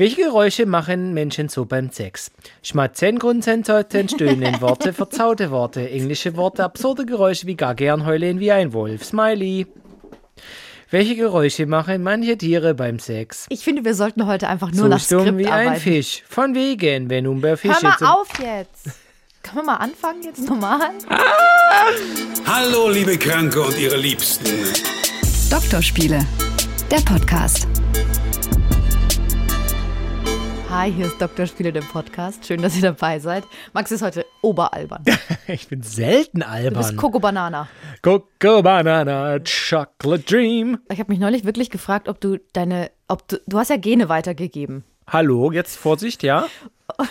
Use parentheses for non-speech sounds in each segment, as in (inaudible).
Welche Geräusche machen Menschen so beim Sex? Schmatzen, Grunzen, Zotten, Stöhnen, Worte, verzaute Worte, englische Worte, absurde Geräusche wie gar gern heulen wie ein Wolf. Smiley. Welche Geräusche machen manche Tiere beim Sex? Ich finde, wir sollten heute einfach nur so nach Skript wie ein. Fisch. Von wegen, wenn nun bei Fisch Hör mal auf jetzt. (laughs) Können wir mal anfangen jetzt normal? Hallo, liebe Kranke und ihre Liebsten. Doktorspiele, der Podcast. Hi, hier ist Dr. Spiele, der Podcast. Schön, dass ihr dabei seid. Max ist heute oberalbern. (laughs) Ich bin selten Du bist albern. Coco Banana. Coco Banana Chocolate Dream. Ich habe mich neulich wirklich gefragt, ob du deine, ob du, du hast ja Gene weitergegeben. Hallo, jetzt Vorsicht, ja?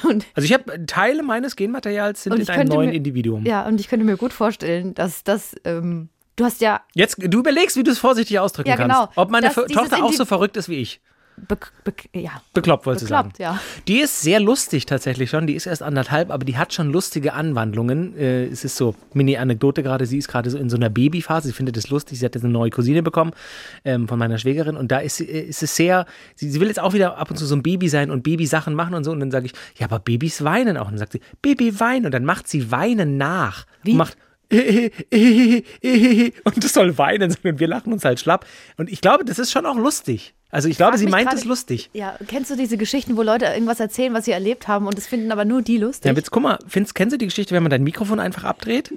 Und Also ich habe Teile meines Genmaterials sind in einem neuen mir- Individuum. ja, und ich könnte mir gut vorstellen, dass das, ähm, du hast ja Jetzt, du überlegst, wie du es vorsichtig ausdrücken Ja, genau. kannst. Ob meine Tochter auch Indi- so verrückt ist wie ich. Be, be, ja, Bekloppt, wolltest du sagen. ja. Die ist sehr lustig tatsächlich schon. Die ist erst anderthalb, aber die hat schon lustige Anwandlungen. Äh, es ist so, Mini-Anekdote gerade. Sie ist gerade so in so einer Babyphase. Sie findet es lustig. Sie hat jetzt eine neue Cousine bekommen ähm, von meiner Schwägerin. Und da ist, äh, ist es sehr, sie, sie will jetzt auch wieder ab und zu so ein Baby sein und Babysachen machen und so. Und dann sage ich, ja, aber Babys weinen auch. Und dann sagt sie, Baby weinen. Und dann macht sie Weinen nach. Wie? Und macht und das soll weinen und wir lachen uns halt schlapp. Und ich glaube, das ist schon auch lustig. Also ich glaube, sie meint es lustig. Ja, kennst du diese Geschichten, wo Leute irgendwas erzählen, was sie erlebt haben und das finden aber nur die lustig? Ja, jetzt guck mal, findest, kennst du die Geschichte, wenn man dein Mikrofon einfach abdreht?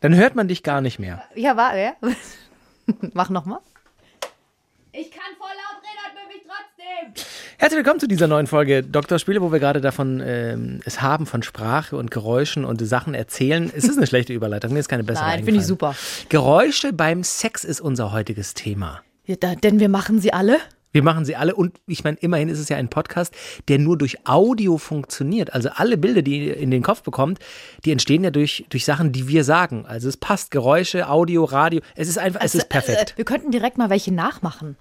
Dann hört man dich gar nicht mehr. Ja, war, ja. (laughs) Mach nochmal. Ich kann voll laut reden und will mich trotzdem. Herzlich willkommen zu dieser neuen Folge Doktorspiele, wo wir gerade davon ähm, es haben von Sprache und Geräuschen und Sachen erzählen. Es ist eine schlechte Überleitung, mir ist keine bessere Nein, finde ich super. Geräusche beim Sex ist unser heutiges Thema. Ja, da, denn wir machen sie alle. Wir machen sie alle und ich meine, immerhin ist es ja ein Podcast, der nur durch Audio funktioniert. Also alle Bilder, die ihr in den Kopf bekommt, die entstehen ja durch, durch Sachen, die wir sagen. Also es passt, Geräusche, Audio, Radio. Es ist einfach, es ist perfekt. Äh, wir könnten direkt mal welche nachmachen.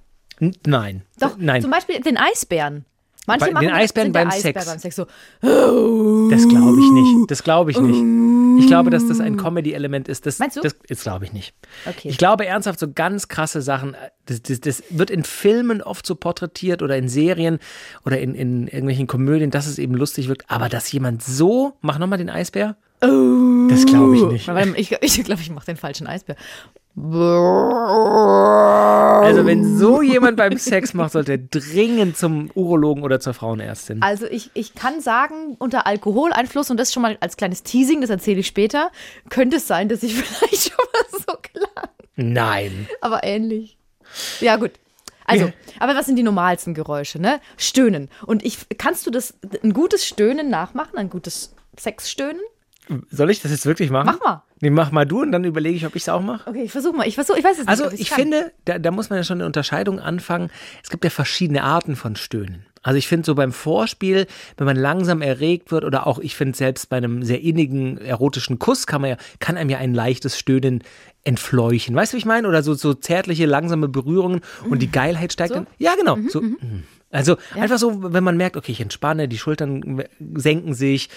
Nein. Doch, Nein. zum Beispiel den Eisbären. Manche Bei- machen den Eisbären beim Eisbär Sex. beim Sex so. Das glaube ich nicht. Das glaube ich nicht. Ich glaube, dass das ein Comedy-Element ist. Das, Meinst du? Das, das glaube ich nicht. Okay. Ich glaube ernsthaft, so ganz krasse Sachen, das, das, das wird in Filmen oft so porträtiert oder in Serien oder in, in irgendwelchen Komödien, dass es eben lustig wirkt. Aber dass jemand so, mach nochmal den Eisbär. Das glaube ich nicht. Warte mal, Ich, ich glaube, ich mache den falschen Eisbär. Also wenn so jemand beim Sex macht, sollte er dringend zum Urologen oder zur Frauenärztin. Also ich, ich kann sagen, unter Alkoholeinfluss, und das schon mal als kleines Teasing, das erzähle ich später, könnte es sein, dass ich (laughs) vielleicht schon mal so klang. Nein. Aber ähnlich. Ja, gut. Also, Ja. aber was sind die normalsten Geräusche, ne? Stöhnen. Und ich, kannst du das, ein gutes Stöhnen nachmachen? Ein gutes Sexstöhnen? Soll ich das jetzt wirklich machen? Mach mal. Nee, mach mal du und dann überlege ich, ob ich es auch mache. Okay, ich versuche mal. Ich versuche, ich weiß es nicht. Also ich kann. finde, da, da muss man ja schon eine Unterscheidung anfangen. Es gibt ja verschiedene Arten von Stöhnen. Also ich finde so beim Vorspiel, wenn man langsam erregt wird oder auch ich finde selbst bei einem sehr innigen erotischen Kuss kann man ja kann einem ja ein leichtes Stöhnen entfleuchen. Weißt du, wie ich meine? Oder so so zärtliche langsame Berührungen und die Geilheit steigt So? dann. Ja, genau. so. mhm. Also einfach so, wenn man merkt, okay, ich entspanne, die Schultern senken sich,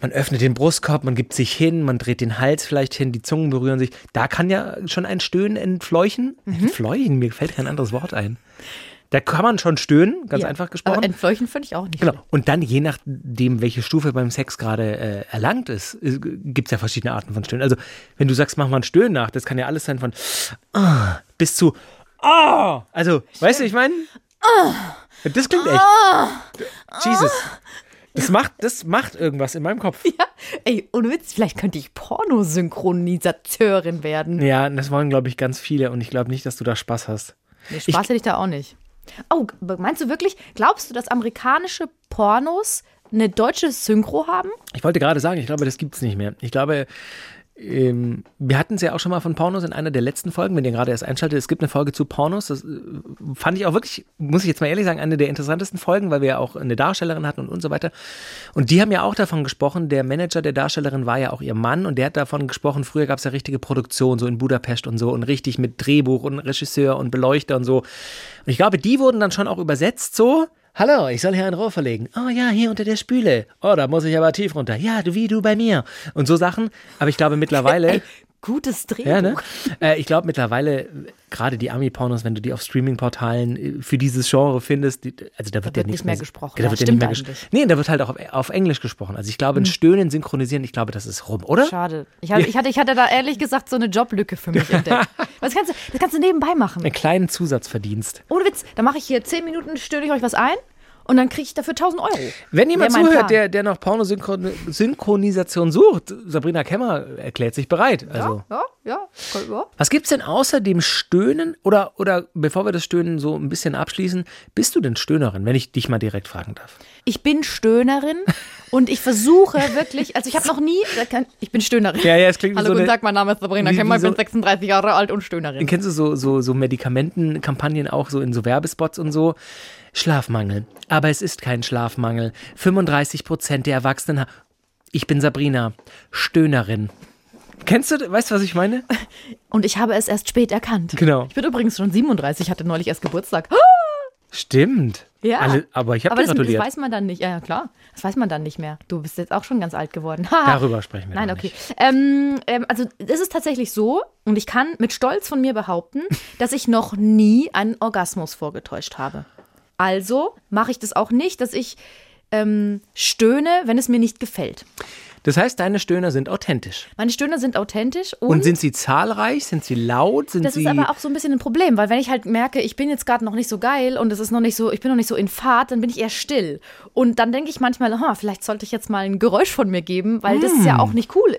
man öffnet den Brustkorb, man gibt sich hin, man dreht den Hals vielleicht hin, die Zungen berühren sich. Da kann ja schon ein Stöhnen entfleuchen. Mhm. Entfleuchen, mir fällt kein anderes Wort ein. Da kann man schon stöhnen, ganz Ja. einfach Aber gesprochen. entfleuchen finde ich auch nicht. Genau. Und dann, je nachdem, welche Stufe beim Sex gerade äh, erlangt ist, gibt es ja verschiedene Arten von Stöhnen. Also, wenn du sagst, mach mal ein Stöhnen nach, das kann ja alles sein von ah, bis zu ah. Also, weißt du, ich meine? Das klingt echt. Jesus. Das macht, das macht irgendwas in meinem Kopf. (laughs) Ja, ey, ohne Witz, vielleicht könnte ich Pornosynchronisateurin werden. Ja, das wollen, glaube ich, ganz viele und ich glaube nicht, dass du da Spaß hast. Nee, Spaß hätte ich da auch nicht. Oh, meinst du wirklich, glaubst du, dass amerikanische Pornos eine deutsche Synchro haben? Ich wollte gerade sagen, ich glaube, das gibt es nicht mehr. Ich glaube, ähm, wir hatten es ja auch schon mal von Pornos in einer der letzten Folgen, wenn ihr gerade erst einschaltet. Es gibt eine Folge zu Pornos. Das äh, fand ich auch wirklich, muss ich jetzt mal ehrlich sagen, eine der interessantesten Folgen, weil wir ja auch eine Darstellerin hatten und, und so weiter. Und die haben ja auch davon gesprochen, der Manager der Darstellerin war ja auch ihr Mann und der hat davon gesprochen, früher gab es ja richtige Produktion, so in Budapest und so und richtig mit Drehbuch und Regisseur und Beleuchter und so. Und ich glaube, die wurden dann schon auch übersetzt so. Hallo, ich soll hier ein Rohr verlegen. Oh ja, hier unter der Spüle. Oh, da muss ich aber tief runter. Ja, du wie du bei mir. Und so Sachen. Aber ich glaube mittlerweile. (laughs) gutes Drehbuch. Ja, ne? Äh, ich glaube mittlerweile, gerade die Ami-Pornos, wenn du die auf Streaming-Portalen äh, für dieses Genre findest, die, also da wird Da ja wird nichts nicht mehr gesprochen. Da Ja, wird ja nicht mehr ges- eigentlich. Hm. Nee, da wird halt auch auf, auf Englisch gesprochen. Also ich glaube, ein Stöhnen, Synchronisieren, ich glaube, das ist rum, oder? Schade. Ich hatte, ich, hatte, ich hatte da ehrlich gesagt so eine Joblücke für mich entdeckt. (laughs) Das kannst, du, das kannst du nebenbei machen. Einen kleinen Zusatzverdienst. Ohne Witz, da mache ich hier 10 Minuten, störe ich euch was ein und dann kriege ich dafür 1000 Euro. Wenn jemand zuhört, der, der noch Pornosynchronisation sucht, Sabrina Kemmer erklärt sich bereit. Also. Ja, ja, ja. Was gibt's denn außer dem Stöhnen oder, oder bevor wir das Stöhnen so ein bisschen abschließen, bist du denn Stöhnerin, wenn ich dich mal direkt fragen darf? Ich bin Stöhnerin und ich versuche (laughs) wirklich, also ich habe noch nie, ich bin Stöhnerin. Ja, ja, es klingt Hallo, so guten Tag, mein Name ist Sabrina wie- Kemmer, ich bin so- 36 Jahre alt und Stöhnerin. Kennst du so, so, so Medikamentenkampagnen auch so in so Werbespots und so? Schlafmangel. Aber es ist kein Schlafmangel. 35 Prozent der Erwachsenen. ha- Ich bin Sabrina, Stöhnerin. Kennst du, weißt du, was ich meine? Und ich habe es erst spät erkannt. Genau. Ich bin übrigens schon 37, hatte neulich erst Geburtstag. Stimmt. Ja. Alle, aber ich habe Aber dir das, gratuliert. weiß man dann nicht. Ja, klar. Das weiß man dann nicht mehr. Du bist jetzt auch schon ganz alt geworden. Darüber sprechen wir Nein, okay. Ähm, ähm, also es ist tatsächlich so, und ich kann mit Stolz von mir behaupten, (laughs) dass ich noch nie einen Orgasmus vorgetäuscht habe. Also mache ich das auch nicht, dass ich ähm, stöhne, wenn es mir nicht gefällt. Das heißt, deine Stöhner sind authentisch. Meine Stöhne sind authentisch und, Und sind sie zahlreich? Sind sie laut? Sind das sie ist aber auch so ein bisschen ein Problem, weil wenn ich halt merke, ich bin jetzt gerade noch nicht so geil und es ist noch nicht so, ich bin noch nicht so in Fahrt, dann bin ich eher still. Und dann denke ich manchmal, vielleicht sollte ich jetzt mal ein Geräusch von mir geben, weil das Hm. ist ja auch nicht cool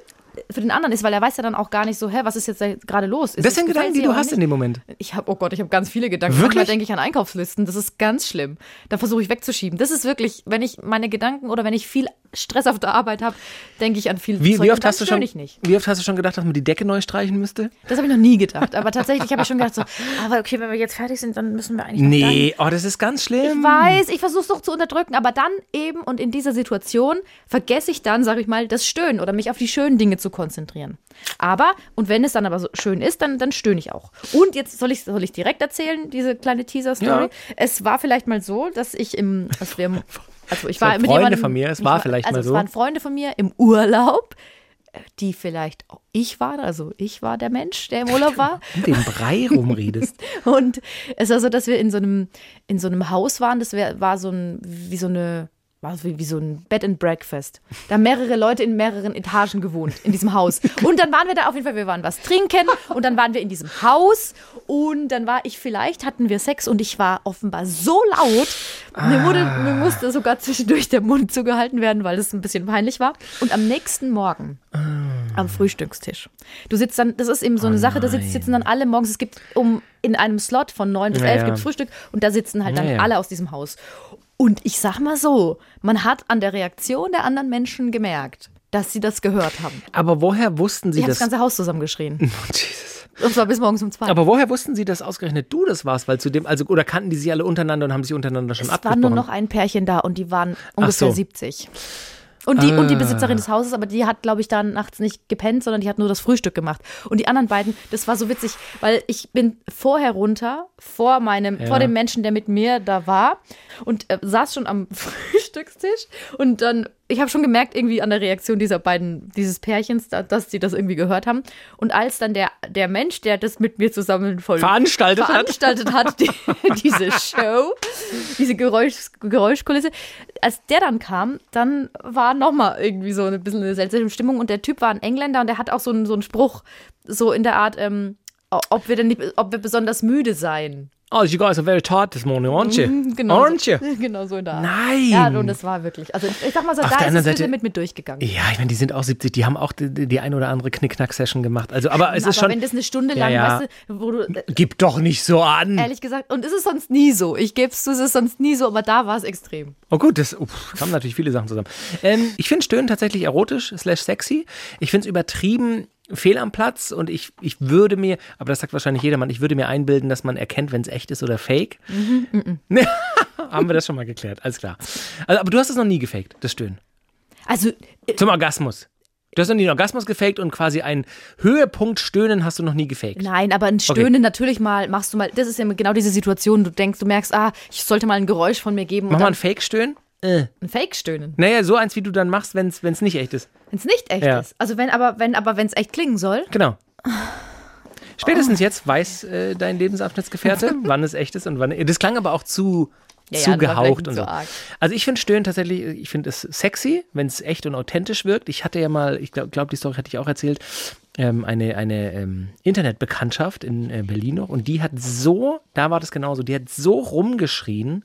für den anderen ist, weil er weiß ja dann auch gar nicht so, hä, was ist jetzt gerade los? Ist Das sind Gedanken, die du hast nicht? in dem Moment. Ich habe, oh Gott, ich habe ganz viele Gedanken. Wirklich? Manchmal denke ich an Einkaufslisten. Das ist ganz schlimm. Da versuche ich wegzuschieben. Das ist wirklich, wenn ich meine Gedanken oder wenn ich viel Stress auf der Arbeit habe, denke ich an viel Wie, Zeug. wie, oft hast du schon, ich nicht. wie oft hast du schon gedacht, dass man die Decke neu streichen müsste? Das habe ich noch nie gedacht. Aber tatsächlich habe ich schon gedacht so, aber okay, wenn wir jetzt fertig sind, dann müssen wir eigentlich. Nee, oh, das ist ganz Ich schlimm. weiß, ich versuche es doch zu unterdrücken, aber dann eben und in dieser Situation vergesse ich dann, sage ich mal, das Stöhnen oder mich auf die schönen Dinge zu konzentrieren. Aber, und wenn es dann aber so schön ist, dann, dann stöhne ich auch. Und jetzt soll ich soll ich direkt erzählen, diese kleine Teaser-Story. Ja. Es war vielleicht mal so, dass ich im, als wir, (laughs) also ich war mit Freunde jemandem, von mir, es war vielleicht also mal es so. waren Freunde von mir im Urlaub, die vielleicht auch ich war, also ich war der Mensch, der im Urlaub war. (laughs) Um den Brei rumredest. (laughs) Und es war so, dass wir in so einem, in so einem Haus waren. Das war so ein, wie so eine, war so wie, wie so ein Bed and Breakfast. Da haben mehrere Leute in mehreren Etagen gewohnt, in diesem Haus. (laughs) Und dann waren wir da auf jeden Fall, wir waren was trinken und dann waren wir in diesem Haus und dann war ich vielleicht, hatten wir Sex und ich war offenbar so laut. Mir, wurde, mir musste sogar zwischendurch der Mund zugehalten werden, weil das ein bisschen peinlich war. Und am nächsten Morgen am Frühstückstisch. Du sitzt dann, das ist eben so eine Sache, da sitzt, sitzen dann alle morgens, es gibt um in einem Slot von neun bis Ja, elf ja. gibt Frühstück und da sitzen halt dann Ja, ja. alle aus diesem Haus. Und ich sag mal so, man hat an der Reaktion der anderen Menschen gemerkt, dass sie das gehört haben. Aber woher wussten sie Ich habe das das? ganze Haus zusammengeschrien. (laughs) Oh, Jesus. Und zwar bis morgens um zwei. Aber woher wussten sie, dass ausgerechnet du das warst? Weil zu dem, also, oder kannten die sie alle untereinander und haben sich untereinander schon es war abgesprochen? nur noch ein Pärchen da und die waren ungefähr so. 70. Und die, und die Ah. Besitzerin des Hauses, aber die hat, glaube ich, da nachts nicht gepennt, sondern die hat nur das Frühstück gemacht. Und die anderen beiden, das war so witzig, weil ich bin vorher runter, vor meinem, Ja. vor dem Menschen, der mit mir da war und äh, saß schon am (laughs) Frühstückstisch und dann, ich habe schon gemerkt irgendwie an der Reaktion dieser beiden, dieses Pärchens, da, dass sie das irgendwie gehört haben. Und als dann der, der Mensch, der das mit mir zusammen voll Veranstaltet hat. veranstaltet hat, die, (laughs) diese Show, diese Geräusch, Geräuschkulisse. Als der dann kam, dann war nochmal irgendwie so ein bisschen eine seltsame Stimmung und der Typ war ein Engländer und der hat auch so einen, so einen Spruch, so in der Art, ähm, ob wir denn nicht, ob wir besonders müde seien. Oh, you guys are very tired this morning, aren't you? Genau. Aren't you? So, (laughs) genau so in der Art. Nein. Ja, und das war wirklich, also ich sag mal so, Auf da ist es Seite- mit mit durchgegangen. Ja, ich meine, die sind auch 70, die haben auch die, die die ein oder andere Knickknack-Session gemacht. Also, aber es Aber ist schon. wenn das eine Stunde Ja, lang, ja. weißt du, wo du, äh, Gib doch nicht so an. ehrlich gesagt, und es ist sonst nie so. Ich gebe es zu, es ist sonst nie so, aber da war es extrem. Oh gut, das uff, kamen natürlich viele Sachen zusammen. Ähm, ich finde Stöhnen tatsächlich erotisch slash sexy. Ich finde es übertrieben fehl am Platz und ich, ich würde mir, aber das sagt wahrscheinlich jedermann, ich würde mir einbilden, dass man erkennt, wenn es echt ist oder fake. Mhm, (laughs) Haben wir das schon mal geklärt, alles klar. Also, aber du hast es noch nie gefaked, das Stöhnen. Also, äh, Zum Orgasmus. Du hast noch nie einen Orgasmus gefaked und quasi einen Höhepunkt Stöhnen hast du noch nie gefaked. Nein, aber ein Stöhnen natürlich mal, machst du mal, das ist ja genau diese Situation, du denkst, du merkst, ah, ich sollte mal ein Geräusch von mir geben Mach und mal ein Fake-Stöhnen. Äh. ein Fake-Stöhnen, Naja, so eins, wie du dann machst, wenn es nicht echt ist. wenn es nicht echt Ja. ist. Also wenn aber, wenn aber, wenn es echt klingen soll, Genau. Spätestens jetzt weiß äh, dein Lebensabschnittsgefährte, (laughs) wann es echt ist und wann. Das klang aber auch zu, Ja, zu ja, und so. Also ich finde Stöhnen tatsächlich, ich finde es sexy, wenn es echt und authentisch wirkt. Ich hatte ja mal, ich glaube, glaub, die Story hatte ich auch erzählt, ähm, eine, eine ähm, Internetbekanntschaft in äh, Berlin noch und die hat so, da war das genauso, die hat so rumgeschrien,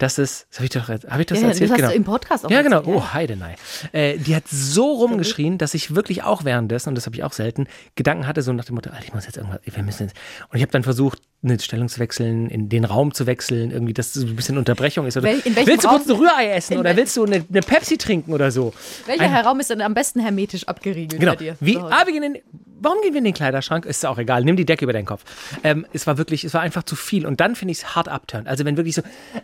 dass es, das habe ich doch, habe ich das Ja, erzählt? das hast genau. du im Podcast auch Ja, genau. erzählt. Oh, Heidenei. Äh, die hat so rumgeschrien, dass ich wirklich auch währenddessen, und das habe ich auch selten, Gedanken hatte, so nach dem Motto, Alter, ich muss jetzt irgendwas, wir müssen jetzt. Und ich habe dann versucht, eine Stellung zu wechseln, in den Raum zu wechseln, irgendwie, dass so ein bisschen Unterbrechung ist. Oder Wel- willst du kurz Raum? ein Rührei essen In oder willst du eine, eine Pepsi trinken oder so? Welcher Ein- Raum ist denn am besten hermetisch abgeriegelt Genau. bei dir? Wie, ah, wir gehen in, warum gehen wir in den Kleiderschrank? Ist auch egal. Nimm die Decke über deinen Kopf. Ähm, es war wirklich, es war einfach zu viel. Und dann finde ich es hart abturnt. Also wenn wirklich so, äh,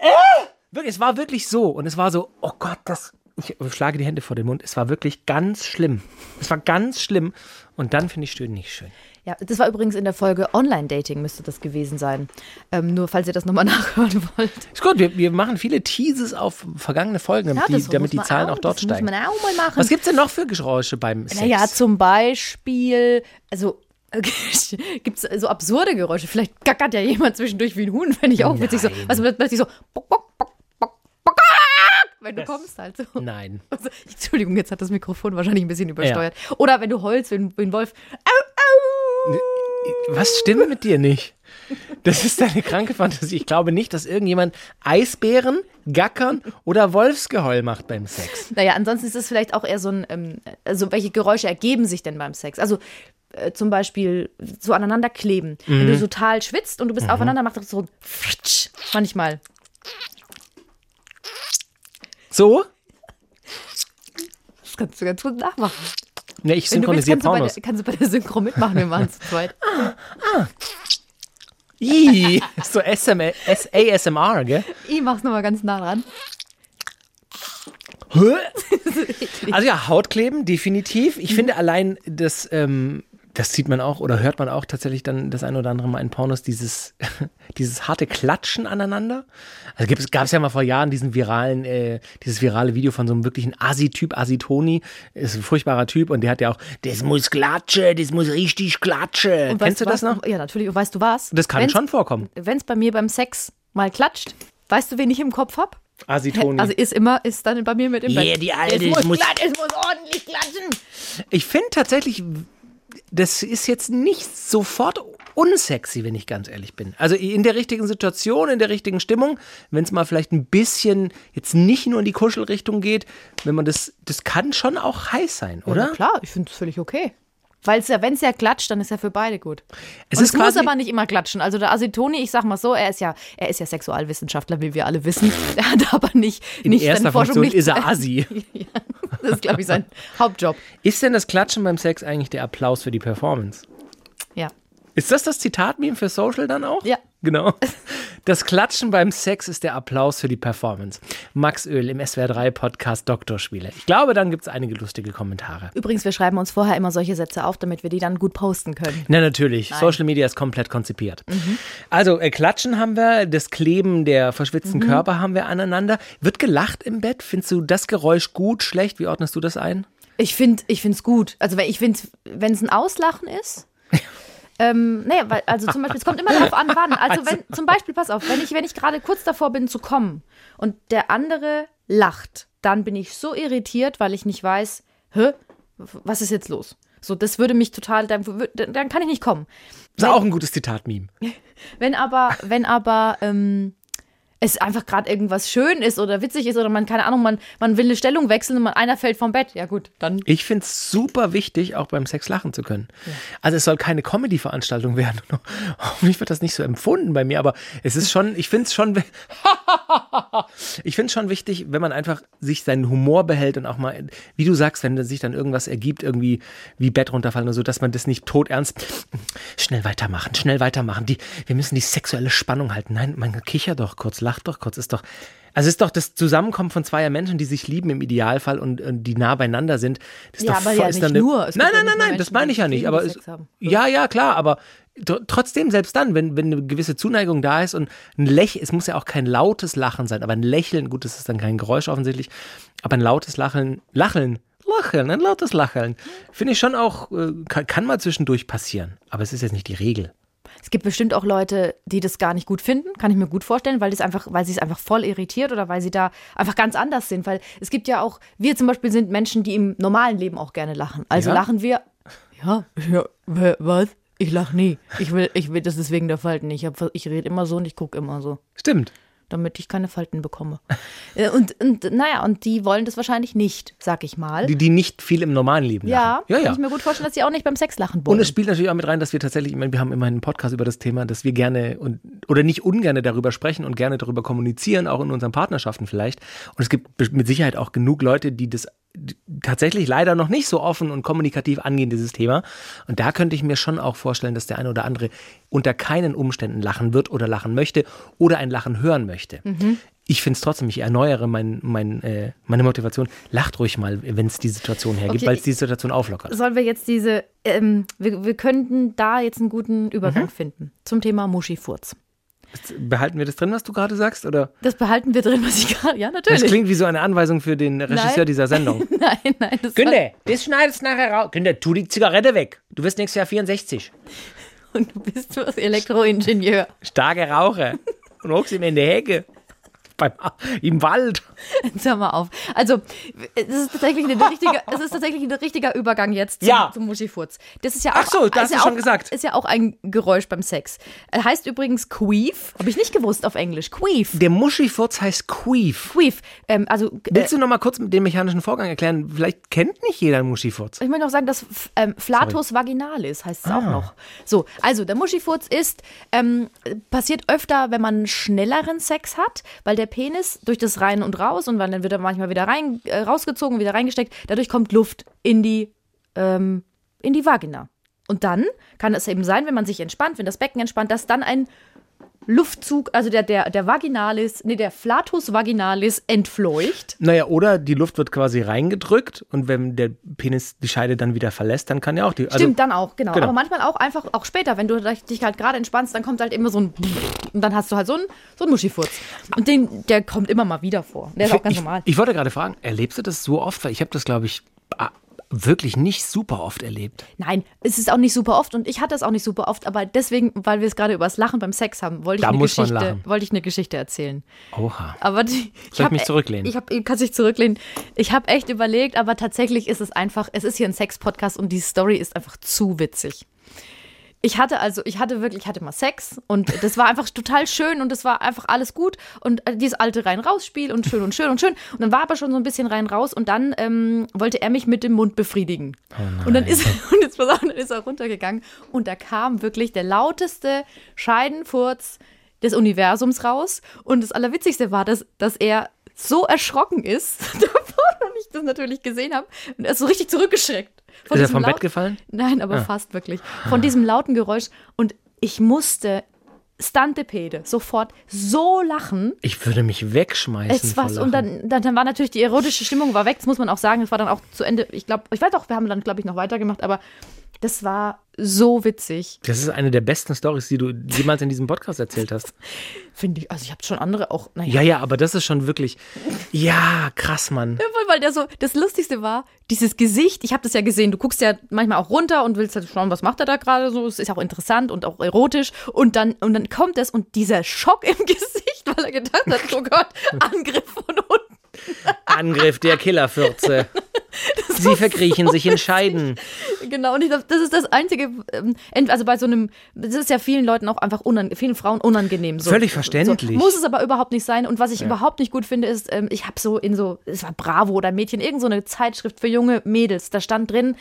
äh, wirklich, es war wirklich so. Und es war so, oh Gott, das, ich schlage die Hände vor den Mund. Es war wirklich ganz schlimm. Es war ganz schlimm. Und dann finde ich Stöhnen nicht schön. Ja, das war übrigens in der Folge Online-Dating müsste das gewesen sein. Ähm, nur falls ihr das nochmal (laughs) nachhören wollt. Ist gut, wir, wir machen viele Teases auf vergangene Folgen, damit, Ja, die, das damit die Zahlen auch, auch dort das steigen. muss man auch mal machen. Was gibt es denn noch für Geräusche beim Sex? Naja, zum Beispiel, also (laughs) gibt es so absurde Geräusche. Vielleicht gackert ja jemand zwischendurch wie ein Huhn, fände ich auch witzig. So, was plötzlich so, bock, bock, bock, bock, bock, wenn du kommst halt so. Nein. (laughs) Also, Entschuldigung, jetzt hat das Mikrofon wahrscheinlich ein bisschen übersteuert. Oder wenn du heulst wie ein Wolf. Au, au. Was stimmt mit dir nicht? Das ist deine kranke Fantasie. Ich glaube nicht, dass irgendjemand Eisbären, Gackern oder Wolfsgeheul macht beim Sex. Naja, ansonsten ist es vielleicht auch eher so ein, ähm, also welche Geräusche ergeben sich denn beim Sex? Also äh, zum Beispiel so aneinander kleben. Wenn du total schwitzt und du bist aufeinander, macht das so manchmal. So? Das kannst du ganz gut nachmachen. Ne, ich Wenn du willst, synchronisiere kannst du, bei Pornos. der, kannst du bei der Synchro mitmachen, wir machen es zu zweit. (laughs) Ih, so SM, S ASMR, gell? Ich mach's nochmal ganz nah dran. (laughs) Also ja, Hautkleben, definitiv. Ich finde allein das, ähm, das sieht man auch oder hört man auch tatsächlich dann das ein oder andere Mal in Pornos, dieses, (laughs) dieses harte Klatschen aneinander. Also gab es ja mal vor Jahren diesen viralen, äh, dieses virale Video von so einem wirklichen Asi-Typ, Asi-Toni, ist ein furchtbarer Typ und der hat ja auch, das muss klatschen, das muss richtig klatschen. Und Kennst weißt du das noch? Ja, natürlich. Und weißt du was? Das kann Wenn's- schon vorkommen. Wenn es bei mir beim Sex mal klatscht, weißt du, wen ich im Kopf hab? Asi-Toni. Also ist immer, ist dann bei mir mit im Yeah, Bett. die Alte, es es muss, muss- klatschen, es muss ordentlich klatschen. Ich finde tatsächlich, das ist jetzt nicht sofort unsexy, wenn ich ganz ehrlich bin. Also in der richtigen Situation, in der richtigen Stimmung, wenn es mal vielleicht ein bisschen jetzt nicht nur in die Kuschelrichtung geht, wenn man das, das kann schon auch heiß sein, Ja, oder? na klar, ich finde es völlig okay. Weil ja, wenn es ja klatscht, dann ist ja für beide gut. Es ist es muss aber nicht immer klatschen. Also der Asitoni, ich sag mal so, er ist ja, er ist ja Sexualwissenschaftler, wie wir alle wissen. (laughs) Er hat aber nicht, In nicht erster Forschung Funktion nicht ist er (laughs) Asi. ja, das ist, glaube ich, sein Hauptjob. Ist denn das Klatschen beim Sex eigentlich der Applaus für die Performance? Ist das das Zitat-Meme für Social dann auch? Ja. Genau. Das Klatschen beim Sex ist der Applaus für die Performance. Max Öl im SWR3-Podcast Doktorspiele. Ich glaube, dann gibt es einige lustige Kommentare. Übrigens, wir schreiben uns vorher immer solche Sätze auf, damit wir die dann gut posten können. Na, natürlich. Social Media ist komplett konzipiert. Also, äh, Klatschen haben wir, das Kleben der verschwitzten Körper haben wir aneinander. Wird gelacht im Bett? Findest du das Geräusch gut, schlecht? Wie ordnest du das ein? Ich finde ich find's gut. Also ich finde, wenn es ein Auslachen ist. (laughs) ähm, nee, weil, also zum Beispiel, es kommt immer darauf an, wann. Also wenn, zum Beispiel, pass auf, wenn ich, wenn ich gerade kurz davor bin zu kommen und der andere lacht, dann bin ich so irritiert, weil ich nicht weiß, hä, was ist jetzt los? So, das würde mich total, dann, dann kann ich nicht kommen. Das ist auch ein gutes Zitat-Meme. (laughs) Wenn aber, wenn aber ähm, es einfach gerade irgendwas schön ist oder witzig ist oder man, keine Ahnung, man, man will eine Stellung wechseln und man, einer fällt vom Bett, ja gut, dann Ich finde es super wichtig, auch beim Sex lachen zu können. Also es soll keine Comedy-Veranstaltung werden. (laughs) Hoffentlich wird das nicht so empfunden bei mir, aber es ist schon, ich finde es schon, (laughs) ich finde es schon wichtig, wenn man einfach sich seinen Humor behält und auch mal, wie du sagst, wenn sich dann irgendwas ergibt, irgendwie wie Bett runterfallen oder so, dass man das nicht todernst, schnell weitermachen, schnell weitermachen. Die, wir müssen die sexuelle Spannung halten. Nein, man kicher doch kurz, lacht doch kurz, ist doch, also es ist doch das Zusammenkommen von zweier Menschen, die sich lieben im Idealfall und, und die nah beieinander sind. Das ist Ja, doch aber voll- ja ist nicht nur. Nein, nein, nein, nein, das meine ich ja nicht. Aber es, ja, ja, klar, aber tr- trotzdem, selbst dann, wenn, wenn eine gewisse Zuneigung da ist und ein Lächeln, es muss ja auch kein lautes Lachen sein, aber ein Lächeln, gut, das ist dann kein Geräusch offensichtlich, aber ein lautes Lachen, Lachen, Lacheln, ein lautes Lacheln. Finde ich schon auch, äh, kann, kann mal zwischendurch passieren. Aber es ist jetzt nicht die Regel. Es gibt bestimmt auch Leute, die das gar nicht gut finden, kann ich mir gut vorstellen, weil das einfach, weil sie es einfach voll irritiert oder weil sie da einfach ganz anders sind. Weil es gibt ja auch, wir zum Beispiel sind Menschen, die im normalen Leben auch gerne lachen. Also Ja? lachen wir. Ja, ja was? Ich lache nie. Ich will, ich will, das ist wegen der Falten. Ich, hab, ich rede immer so und ich gucke immer so, Stimmt. Damit ich keine Falten bekomme. Äh, und, und naja, und die wollen das wahrscheinlich nicht, sag ich mal. Die, die nicht viel im normalen Leben ja, lachen. Ja, kann ja. ich mir gut vorstellen, dass sie auch nicht beim Sex lachen wollen. Und es spielt natürlich auch mit rein, dass wir tatsächlich, ich meine, wir haben immerhin einen Podcast über das Thema, dass wir gerne und oder nicht ungerne darüber sprechen und gerne darüber kommunizieren, auch in unseren Partnerschaften vielleicht. Und es gibt mit Sicherheit auch genug Leute, die das tatsächlich leider noch nicht so offen und kommunikativ angehen, dieses Thema. Und da könnte ich mir schon auch vorstellen, dass der eine oder andere unter keinen Umständen lachen wird oder lachen möchte oder ein Lachen hören möchte. Ich finde es trotzdem, ich erneuere mein, mein, äh, meine Motivation. Lacht ruhig mal, wenn es die Situation hergibt, Okay. weil es die Situation auflockert. Sollen wir jetzt diese, ähm, wir, wir könnten da jetzt einen guten Übergang Mhm. finden zum Thema Muschifurz. Behalten wir das drin, was du gerade sagst? Oder? Das behalten wir drin, was ich gerade, ja Das natürlich. klingt wie so eine Anweisung für den Regisseur Nein. dieser Sendung. (laughs) nein, nein, das Günde, das schneidest nachher raus. Günde, tu die Zigarette weg. Du wirst nächstes Jahr 64. (laughs) und du bist was Elektroingenieur. Starke Raucher. Und hockst ihm in der Hecke. Beim, Im Wald. (laughs) Jetzt hör mal auf. Also, es ist tatsächlich ein richtiger, (laughs) es ist tatsächlich ein richtiger Übergang jetzt zum, Ja. zum Muschifurz. Das ist ja auch, Ach so, da ist hast ja du schon auch, gesagt. Ist ja auch ein Geräusch beim Sex. Er heißt übrigens Queef. Habe ich nicht gewusst auf Englisch. Queef. Der Muschifurz heißt Queef. Queef. Ähm, also, äh, Willst du noch mal kurz den mechanischen Vorgang erklären? Vielleicht kennt nicht jeder einen Muschifurz. Ich möchte noch sagen, dass ähm, Flatus vaginalis heißt es auch Ah. noch. So, also der Muschifurz ist, ähm, passiert öfter, wenn man schnelleren Sex hat, weil der Penis durch das Rein und Raus und weil dann wird er manchmal wieder rein, äh, rausgezogen, wieder reingesteckt, dadurch kommt Luft in die, ähm, in die Vagina. Und dann kann es eben sein, wenn man sich entspannt, wenn das Becken entspannt, dass dann ein Luftzug, also der, der, der Vaginalis, nee, der Flatus vaginalis entfleucht. Naja, oder die Luft wird quasi reingedrückt und wenn der Penis die Scheide dann wieder verlässt, dann kann ja auch die. Also, Stimmt, dann auch, genau. genau. Aber manchmal auch einfach, auch später, wenn du dich halt gerade entspannst, dann kommt halt immer so ein und dann hast du halt so einen, so einen Muschifurz. Und den, der kommt immer mal wieder vor. Der ist auch ganz ich, normal. Ich wollte gerade fragen, erlebst du das so oft? Weil ich habe das, glaube ich, wirklich nicht super oft erlebt. Nein, es ist auch nicht super oft und ich hatte es auch nicht super oft, aber deswegen, weil wir es gerade über das Lachen beim Sex haben, wollte ich, Da eine muss man Geschichte, wollte ich eine Geschichte erzählen. Oha. Aber die, Soll ich hab- mich zurücklehnen? Ich habe, kannst dich zurücklehnen. Ich habe echt überlegt, aber tatsächlich ist es einfach, es ist hier ein Sex-Podcast und die Story ist einfach zu witzig. Ich hatte also, ich hatte wirklich, ich hatte mal Sex und das war einfach total schön und das war einfach alles gut und äh, dieses alte Rein-Raus-Spiel und schön und schön und schön und dann war aber schon so ein bisschen rein-raus und dann ähm, wollte er mich mit dem Mund befriedigen. und dann ist, (laughs) und jetzt pass auf, dann ist er runtergegangen und da kam wirklich der lauteste Scheidenfurz des Universums raus und das Allerwitzigste war, dass, dass er so erschrocken ist (laughs) davon und ich das natürlich gesehen habe und er ist so richtig zurückgeschreckt. Von Ist er diesem vom Bett gefallen? Nein, aber fast wirklich. Von diesem lauten Geräusch. Und ich musste Stantepede sofort so lachen. Ich würde mich wegschmeißen. Es war und dann, dann, dann war natürlich die erotische Stimmung war weg, das muss man auch sagen. Es war dann auch zu Ende. Ich glaube, ich weiß auch, wir haben dann, glaube ich, noch weitergemacht, aber das war so witzig, Das ist eine der besten Stories, die du jemals in diesem Podcast erzählt hast. (laughs) finde ich. Also ich habe schon andere auch, naja. Ja, ja, aber das ist schon wirklich. Ja, krass, Mann. Voll, weil der so, das Lustigste war, dieses Gesicht, ich habe das ja gesehen, du guckst ja manchmal auch runter und willst halt schauen, was macht er da gerade so, es ist auch interessant und auch erotisch und dann, und dann kommt es und dieser Schock im (laughs) Gesicht, weil er gedacht hat, oh Gott, (laughs) Angriff von unten. Angriff der Killerfürze. Sie verkriechen sich in Scheiden. Genau, und ich glaub, das ist das Einzige, ähm, also bei so einem, das ist ja vielen Leuten auch einfach, vielen Frauen unangenehm. So. Völlig verständlich. So. Muss es aber überhaupt nicht sein. Und was ich überhaupt nicht gut finde, ist, ähm, ich habe so in so, es war Bravo oder Mädchen, irgend so eine Zeitschrift für junge Mädels, da stand drin,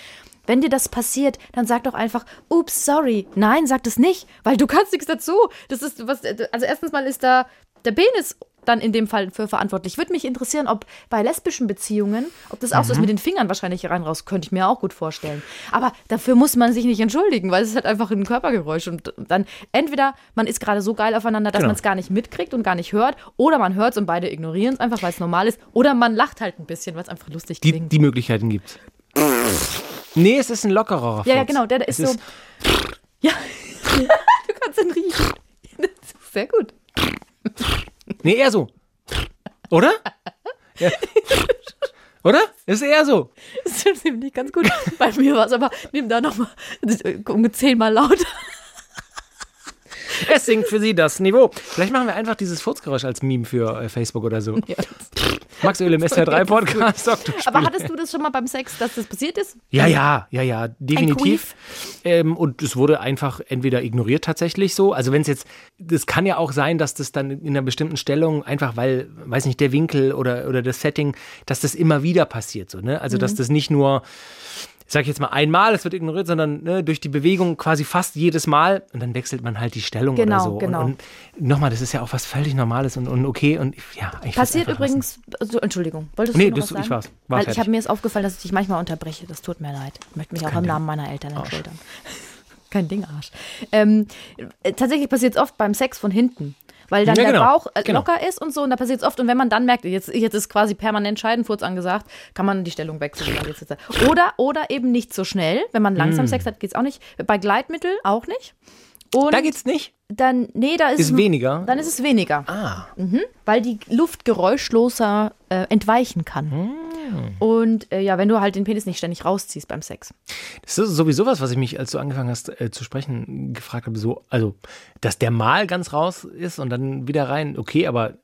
wenn dir das passiert, dann sag doch einfach, ups, sorry. Nein, sag das nicht, weil du kannst nichts dazu. Das ist was, also erstens mal ist da der Penis dann in dem Fall für verantwortlich. Würde mich interessieren, ob bei lesbischen Beziehungen, ob das auch so ist mit den Fingern wahrscheinlich rein raus, könnte ich mir auch gut vorstellen. Aber dafür muss man sich nicht entschuldigen, weil es ist halt einfach ein Körpergeräusch und dann entweder man ist gerade so geil aufeinander, dass Genau. man es gar nicht mitkriegt und gar nicht hört, oder man hört es und beide ignorieren es einfach, weil es normal ist, oder man lacht halt ein bisschen, weil es einfach lustig Die, klingt. die Möglichkeiten gibt's. Nee, es ist ein lockerer ja, ja, Furz. genau, der, der Es ist so. (laughs) Ja, (laughs) du kannst ihn riechen. (laughs) Ist sehr gut. Nee, eher so. Oder? Ja. Oder? Ist eher so. Das ist nämlich ganz gut. Bei mir war es aber, nimm da nochmal um zehnmal lauter. Es sinkt für sie das Niveau. Vielleicht machen wir einfach dieses Furzgeräusch als Meme für äh, Facebook oder so. Ja, Max Öl im SR3 Podcast. aber hattest du das schon mal beim Sex, dass das passiert ist? Ja, ja, ja, ja, definitiv. Ähm, und es wurde einfach entweder ignoriert tatsächlich so. Also wenn es jetzt, das kann ja auch sein, dass das dann in einer bestimmten Stellung einfach, weil, weiß nicht, der Winkel oder, oder das Setting, dass das immer wieder passiert so, ne? Also dass Mhm. das nicht nur, ich sag jetzt mal einmal, es wird ignoriert, sondern ne, durch die Bewegung quasi fast jedes Mal und dann wechselt man halt die Stellung Genau, oder so. genau. Und, und nochmal, das ist ja auch was völlig Normales und, und okay und ja, ich Passiert übrigens, also, Entschuldigung, wolltest Nee, du noch das- was sagen? ich war's. War Weil fertig. ich habe mir ist aufgefallen, dass ich dich manchmal unterbreche. Das tut mir leid. Ich möchte mich auch im Namen meiner Eltern entschuldigen. Kein Ding, Arsch. Ähm, äh, tatsächlich passiert es oft beim Sex von hinten. Weil dann Ja, der genau. Bauch äh, Genau. locker ist und so. Und da passiert es oft. Und wenn man dann merkt, jetzt, jetzt ist quasi permanent Scheidenfurz angesagt, kann man die Stellung wechseln. Oder, oder eben nicht so schnell. Wenn man langsam Hm. Sex hat, geht es auch nicht. Bei Gleitmittel auch nicht. Und Da geht's nicht? dann, nee, da ist, Ist es- weniger? Dann ist es weniger Ah. weil die Luft geräuschloser äh, entweichen kann. Hm. Und äh, ja, wenn du halt den Penis nicht ständig rausziehst beim Sex. Das ist sowieso was, was ich mich, als du angefangen hast äh, zu sprechen, gefragt habe. So, also, dass der mal ganz raus ist und dann wieder rein, okay, aber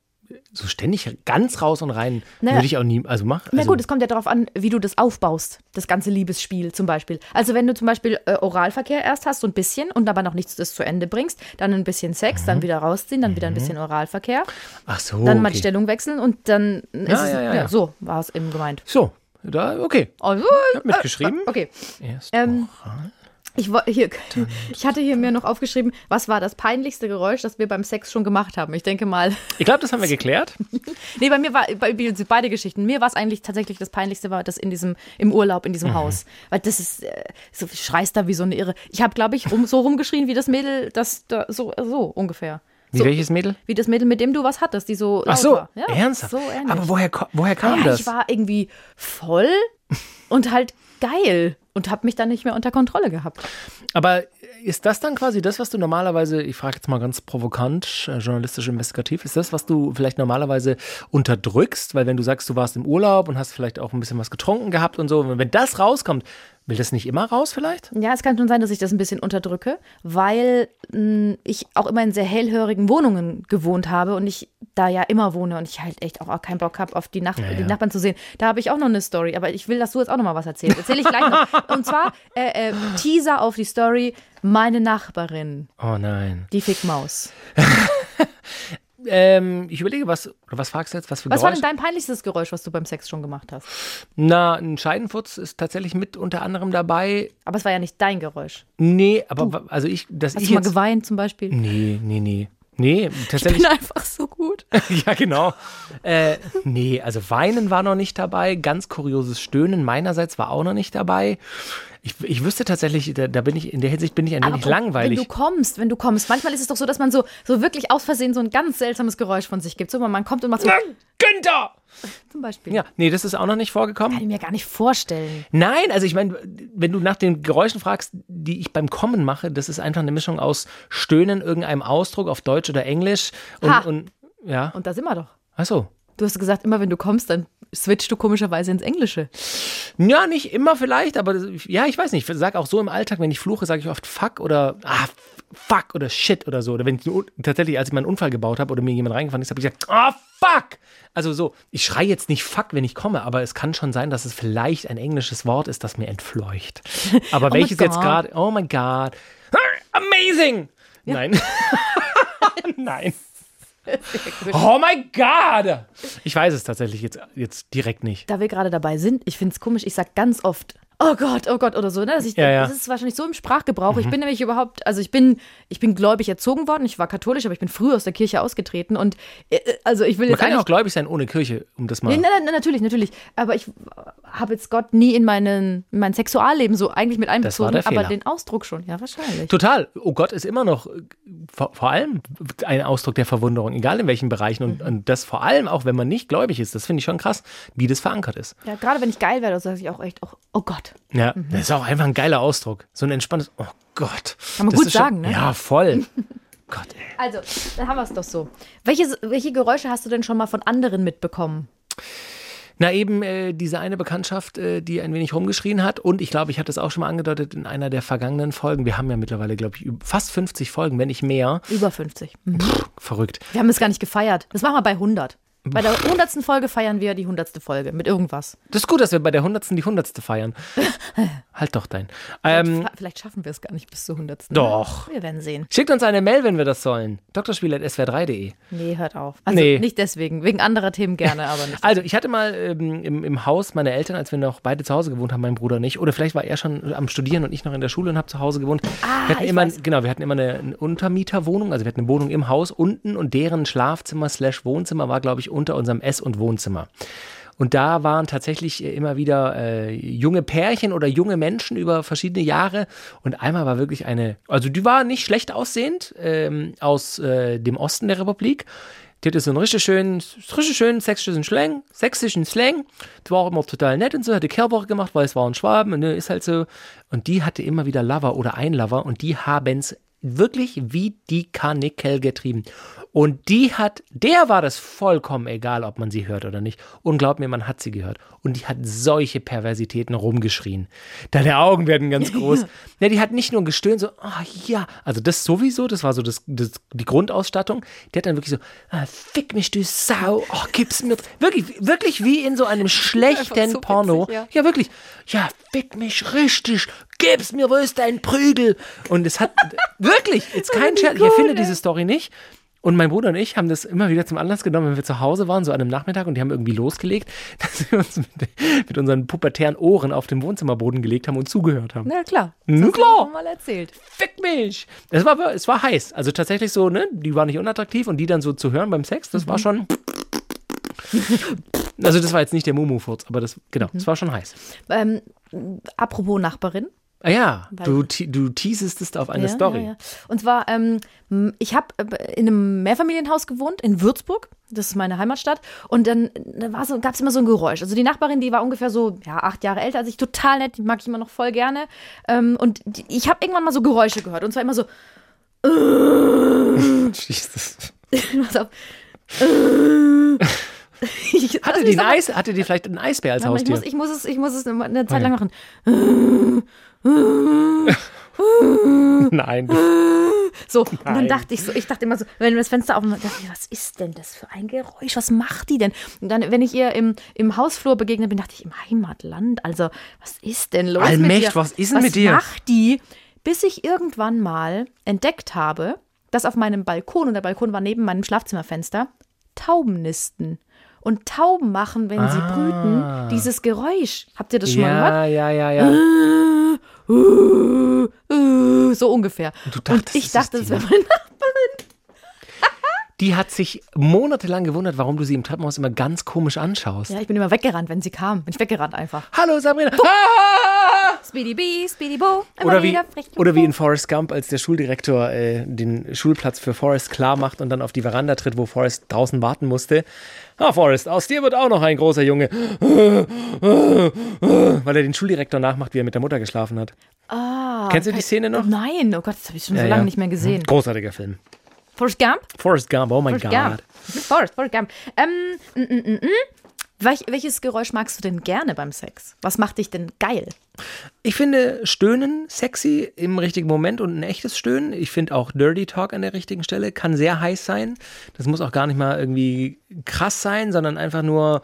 so ständig ganz raus und rein Naja. würde ich auch nie, also machen. Na Also, gut, es kommt ja darauf an, wie du das aufbaust, das ganze Liebesspiel zum Beispiel. Also wenn du zum Beispiel äh, Oralverkehr erst hast, so ein bisschen und aber noch nichts das zu Ende bringst, dann ein bisschen Sex, dann wieder rausziehen, dann wieder ein bisschen Oralverkehr, ach so. dann mal die okay. Stellung wechseln und dann ist Ja, es, ja, ja, ja. so war es eben gemeint. So, da, okay. Also, Ich hab mitgeschrieben. okay. Erst Ähm, oral. Ich, hier, (laughs) ich hatte hier mir noch aufgeschrieben, was war das peinlichste Geräusch, das wir beim Sex schon gemacht haben. Ich denke mal, Ich glaube, das haben wir geklärt. (laughs) nee, bei mir war bei, bei beide Geschichten. Mir war es eigentlich tatsächlich das peinlichste war das in diesem im Urlaub in diesem Mhm. Haus, weil das ist äh, so schreist da wie so eine Irre. Ich habe glaube ich rum, so rumgeschrien wie das Mädel, das da, so so ungefähr. Wie So, welches Mädel? wie das Mädel, mit dem du was hattest, die so Ach so. Ja, ernsthaft. So ähnlich. Aber woher, woher kam naja, das? ich war irgendwie voll und halt geil und habe mich dann nicht mehr unter Kontrolle gehabt. Aber ist das dann quasi das, was du normalerweise, ich frage jetzt mal ganz provokant, äh, journalistisch investigativ, ist das, was du vielleicht normalerweise unterdrückst? Weil wenn du sagst, du warst im Urlaub und hast vielleicht auch ein bisschen was getrunken gehabt und so, wenn das rauskommt, will das nicht immer raus vielleicht? Ja, es kann schon sein, dass ich das ein bisschen unterdrücke, weil mh, ich auch immer in sehr hellhörigen Wohnungen gewohnt habe und ich da ja immer wohne und ich halt echt auch keinen Bock habe, auf die, Nach Ja, die ja. Nachbarn zu sehen. Da habe ich auch noch eine Story, aber ich will, dass du jetzt auch noch mal was erzählst. Erzähle ich gleich noch. Und zwar äh, äh, Teaser auf die Story, meine Nachbarin, Oh nein. die Fickmaus. (laughs) Ähm, ich überlege, was, oder was fragst du jetzt? Was für Was war denn dein peinlichstes Geräusch, was du beim Sex schon gemacht hast? Na, ein Scheidenfutz ist tatsächlich mit unter anderem dabei. Aber es war ja nicht dein Geräusch. Nee, aber wa- also ich, dass Hast ich du mal jetzt, geweint zum Beispiel? Nee, nee, nee. Nee, Ich tatsächlich. bin einfach so gut. (laughs) Ja, genau. Äh, nee, also Weinen war noch nicht dabei. Ganz kurioses Stöhnen meinerseits war auch noch nicht dabei. Ich, ich wüsste tatsächlich, da, da bin ich, in der Hinsicht bin ich ein wenig langweilig. Wenn du kommst, wenn du kommst. Manchmal ist es doch so, dass man so, so wirklich aus Versehen so ein ganz seltsames Geräusch von sich gibt. So, man kommt und macht so, Na, Günther! zum Beispiel. Ja, nee, das ist auch noch nicht vorgekommen. Kann ich mir gar nicht vorstellen. Nein, also ich meine, wenn du nach den Geräuschen fragst, die ich beim Kommen mache, das ist einfach eine Mischung aus Stöhnen, irgendeinem Ausdruck auf Deutsch oder Englisch und, Ha. und ja. Und da sind wir doch. Ach so. Du hast gesagt, immer wenn du kommst, dann switchst du komischerweise ins Englische. Ja, nicht immer vielleicht, aber ja, ich weiß nicht. Ich sage auch so im Alltag, wenn ich fluche, sage ich oft fuck oder ah, fuck oder shit oder so. Oder wenn ich tatsächlich, als ich mal einen Unfall gebaut habe oder mir jemand reingefahren ist, habe ich gesagt, ah, fuck! Also so, ich schreie jetzt nicht fuck, wenn ich komme, aber es kann schon sein, dass es vielleicht ein englisches Wort ist, das mir entfleucht. (laughs) Aber my welches jetzt gerade, oh my God, Ah, amazing! Nein. (laughs) Nein. Oh my God! Ich weiß es tatsächlich jetzt, jetzt direkt nicht. Da wir gerade dabei sind, ich finde es komisch, ich sag ganz oft, oh Gott, oh Gott oder so. Ne? Ich, Ja, ja. Das ist wahrscheinlich so im Sprachgebrauch. Ich bin nämlich überhaupt, also ich bin, ich bin gläubig erzogen worden, ich war katholisch, aber ich bin früh aus der Kirche ausgetreten und äh, also ich will Man jetzt kann ja auch gläubig sein ohne Kirche, um das mal. Nee, na, na, natürlich, natürlich. Aber ich habe jetzt Gott nie in, meinen, in mein Sexualleben so eigentlich mit einbezogen, aber den Ausdruck schon, ja, wahrscheinlich. Total. Oh Gott ist immer noch äh, vor, vor allem ein Ausdruck der Verwunderung, egal in welchen Bereichen. Und, und das vor allem auch, wenn man nicht gläubig ist. Das finde ich schon krass, wie das verankert ist. Ja, gerade wenn ich geil werde, sage ich auch echt, oh, oh Gott. Ja, das ist auch einfach ein geiler Ausdruck. So ein entspanntes, oh Gott. Kann man gut ist schon- sagen, ne? Ja, voll. (laughs) Gott, ey. Also, dann haben wir es doch so. Welches, welche Geräusche hast du denn schon mal von anderen mitbekommen? Na eben äh, diese eine Bekanntschaft, äh, die ein wenig rumgeschrien hat. Und ich glaube, ich hatte es auch schon mal angedeutet in einer der vergangenen Folgen. Wir haben ja mittlerweile, glaube ich, fast 50 Folgen, wenn nicht mehr. Über 50. Mhm. Verrückt. Wir haben es gar nicht gefeiert. Das machen wir bei 100. Bei der 100. Folge feiern wir die 100. Folge mit irgendwas. Das ist gut, dass wir bei der 100. die 100. feiern. (laughs) halt doch dein. Ähm, Vielleicht schaffen wir es gar nicht bis zur 100. Doch. Wir werden sehen. schickt uns eine Mail, wenn wir das sollen. drspiel.swr3.de. Nee, hört auf. Also Nee. nicht deswegen. Wegen anderer Themen gerne, aber nicht. (laughs) Also, ich hatte mal ähm, im, im Haus meine Eltern, als wir noch beide zu Hause gewohnt haben, mein Bruder nicht. Oder vielleicht war er schon am Studieren und ich noch in der Schule und habe zu Hause gewohnt. Ah, wir hatten ich immer, weiß. genau, wir hatten immer eine, eine Untermieterwohnung, also wir hatten eine Wohnung im Haus unten und deren Schlafzimmer slash Wohnzimmer war, glaube ich, unter unserem Ess- und Wohnzimmer. Und da waren tatsächlich äh, immer wieder äh, junge Pärchen oder junge Menschen über verschiedene Jahre. Und einmal war wirklich eine, also die war nicht schlecht aussehend, ähm, aus äh, dem Osten der Republik. Die hatte so einen richtig schönen, richtig schönen sächsischen Slang, sächsischen Slang. Die war auch immer total nett und so, hatte Kehrwoche gemacht, weil es war ein Schwaben, und, ne, ist halt so. Und die hatte immer wieder Lover oder ein Lover und die haben's wirklich wie die Karnickel getrieben. Und die hat, der war das vollkommen egal, ob man sie hört oder nicht. Und glaub mir, man hat sie gehört. Und die hat solche Perversitäten rumgeschrien. Deine Augen werden ganz (laughs) groß. ja, die hat nicht nur gestöhnt, so, ah ja, also das sowieso, das war so das, das, die Grundausstattung. Die hat dann wirklich so, ah, fick mich, du Sau, oh, gib's mir. Wirklich, wirklich wie in so einem (laughs) schlechten so Porno. witzig, ja. Ja, wirklich. Ja, fick mich richtig. Gib's mir, wo ist dein Prügel? Und es hat (laughs) wirklich, jetzt kein Scherz, ich erfinde diese Story nicht. Und mein Bruder und ich haben das immer wieder zum Anlass genommen, wenn wir zu Hause waren, so an einem Nachmittag, und die haben irgendwie losgelegt, (laughs) dass wir uns mit, mit unseren pubertären Ohren auf dem Wohnzimmerboden gelegt haben und zugehört haben. Na klar. Na klar. mal erzählt. Fick mich! Es war, es war heiß. Also tatsächlich so, ne? Die war nicht unattraktiv und die dann so zu hören beim Sex, das war schon. (laughs) Also, das war jetzt nicht der Mumu-Furz, aber das, genau, es war schon heiß. Ähm, apropos Nachbarin. Ah ja, Weil- du, du teasest es auf eine Ja, Story. Ja, ja. Und zwar, ähm, ich habe in einem Mehrfamilienhaus gewohnt in Würzburg. Das ist meine Heimatstadt. Und dann da war so, gab es immer so ein Geräusch. Also die Nachbarin, die war ungefähr so ja, acht Jahre älter als ich, total nett, die mag ich immer noch voll gerne. Ähm, und die, ich habe irgendwann mal so Geräusche gehört. Und zwar immer so, (laughs) Jesus. (laughs) pass auf. Ich- (laughs) Hatte die, Eis, hatte die vielleicht ein Eisbär als mal, ich, Haustier? muss, ich, muss es, ich muss es eine Zeit Okay. lang machen. (laughs) Nein. So, und dann Nein. dachte ich so, ich dachte immer so, wenn das Fenster aufmachen, dachte ich, was ist denn das für ein Geräusch? Was macht die denn? Und dann, wenn ich ihr im, im Hausflur begegnet bin, dachte ich, im Heimatland, also, was ist denn los Allmächt, was ist denn mit dir? Was macht die? Bis ich irgendwann mal entdeckt habe, dass auf meinem Balkon, und der Balkon war neben meinem Schlafzimmerfenster, Tauben nisten. Und Tauben machen, wenn sie Ah. brüten, dieses Geräusch. Habt ihr das schon mal gehört? Ja, ja, ja, ja. Uh, uh, so ungefähr. du dachtest, und ich dachte, das wäre meine Die hat sich monatelang gewundert, warum du sie im Treppenhaus immer ganz komisch anschaust. Ja, ich bin immer weggerannt, wenn sie kam. Bin ich weggerannt einfach. Hallo Sabrina. Ah! Speedy Bee, Speedy Bo. immer Oder wie, oder wie in Forrest Gump, als der Schuldirektor äh, den Schulplatz für Forrest klar macht und dann auf die Veranda tritt, wo Forrest draußen warten musste. Ah, Forrest, aus dir wird auch noch ein großer Junge. Weil er den Schuldirektor nachmacht, wie er mit der Mutter geschlafen hat. Ah, Kennst du die Szene noch? Nein, oh Gott, das habe ich schon Ja, so lange ja. nicht mehr gesehen. Großartiger Film. Forrest Gump? Forrest Gump, oh mein Forrest Gott. Gump. Forrest, Forrest Gump. Ähm, mm, mm, mm. Welch, welches Geräusch magst du denn gerne beim Sex? Was macht dich denn geil? Ich finde Stöhnen sexy im richtigen Moment und ein echtes Stöhnen. Ich finde auch Dirty Talk an der richtigen Stelle kann sehr heiß sein. Das muss auch gar nicht mal irgendwie krass sein, sondern einfach nur,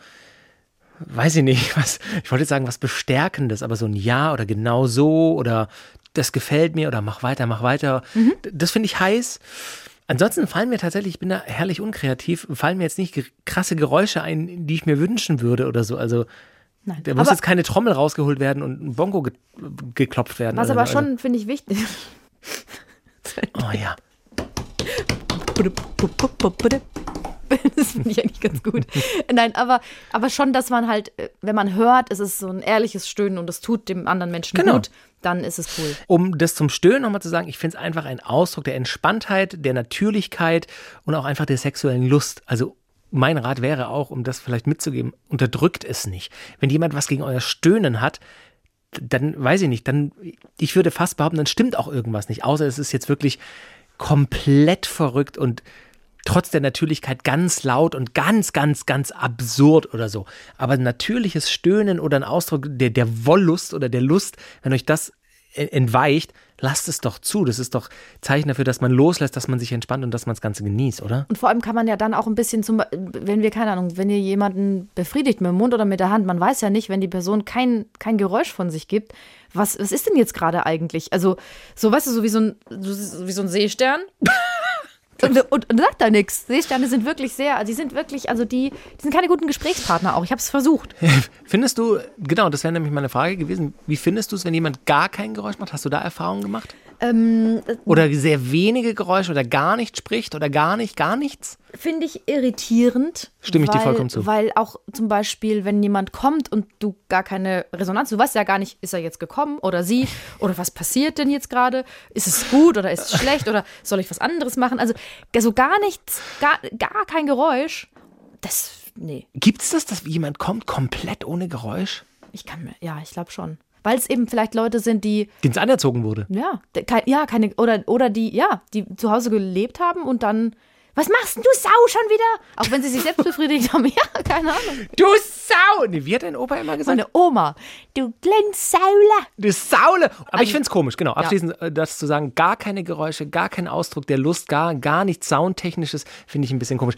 weiß ich nicht, (laughs) was, ich wollte jetzt sagen, was Bestärkendes, aber so ein Ja oder genau so oder das gefällt mir oder mach weiter, mach weiter. D- Das finde ich heiß. Ansonsten fallen mir tatsächlich, ich bin da herrlich unkreativ, fallen mir jetzt nicht krasse Geräusche ein, die ich mir wünschen würde oder so. Also Nein. da muss aber jetzt keine Trommel rausgeholt werden und ein Bongo ge geklopft werden. was oder aber so. schon, finde ich, wichtig. (laughs) Oh ja. Das finde ich eigentlich ganz gut. Nein, aber, aber schon, dass man halt, äh, wenn man hört, es ist so ein ehrliches Stöhnen und es tut dem anderen Menschen Genau. gut, dann ist es cool. Um das zum Stöhnen nochmal zu sagen, ich finde es einfach ein Ausdruck der Entspanntheit, der Natürlichkeit und auch einfach der sexuellen Lust. Also mein Rat wäre auch, um das vielleicht mitzugeben, unterdrückt es nicht. Wenn jemand was gegen euer Stöhnen hat, dann weiß ich nicht, dann, ich würde fast behaupten, dann stimmt auch irgendwas nicht. Außer es ist jetzt wirklich komplett verrückt und trotz der Natürlichkeit ganz laut und ganz, ganz, ganz absurd oder so. Aber natürliches Stöhnen oder ein Ausdruck der, der Wollust oder der Lust, wenn euch das entweicht, lasst es doch zu. Das ist doch Zeichen dafür, dass man loslässt, dass man sich entspannt und dass man das Ganze genießt, oder? Und vor allem kann man ja dann auch ein bisschen zum, wenn wir, keine Ahnung, wenn ihr jemanden befriedigt mit dem Mund oder mit der Hand, man weiß ja nicht, wenn die Person kein, kein Geräusch von sich gibt, was, was ist denn jetzt gerade eigentlich? Also, so, weißt du, so wie so ein, so, wie so ein Seestern. (laughs) Und, und, und sagt da nichts. Seesterne sind wirklich sehr, also die sind wirklich, also die, die sind keine guten Gesprächspartner auch. Ich habe es versucht. (laughs) Findest du, genau, das wäre nämlich meine Frage gewesen, wie findest du es, wenn jemand gar kein Geräusch macht? Hast du da Erfahrungen gemacht? Ähm, Oder sehr wenige Geräusche oder gar nicht spricht oder gar nicht, gar nichts? Finde ich irritierend. Stimme ich weil, dir vollkommen zu. Weil auch zum Beispiel, wenn jemand kommt und du gar keine Resonanz, du weißt ja gar nicht, ist er jetzt gekommen oder sie oder was passiert denn jetzt gerade? Ist es gut oder ist es schlecht oder soll ich was anderes machen? Also, also gar nichts, gar, gar kein Geräusch. Das, nee. Gibt es das, dass jemand kommt komplett ohne Geräusch? Ich kann mir, ja, ich glaube schon. Weil es eben vielleicht Leute sind, die. Denen es anerzogen wurde. Ja, ke- ja, keine, oder, oder die, ja, die zu Hause gelebt haben und dann. Was machst denn du Sau schon wieder? Auch wenn sie sich selbst befriedigt haben. (laughs) Ja, keine Ahnung. Du Sau! Nee, wie hat dein Opa immer gesagt? Meine Oma. Du kleines Saula. Du Saule! Aber Also ich finde es komisch, genau. Abschließend äh, das zu sagen, gar keine Geräusche, gar kein Ausdruck der Lust, gar, gar nichts Soundtechnisches, finde ich ein bisschen komisch.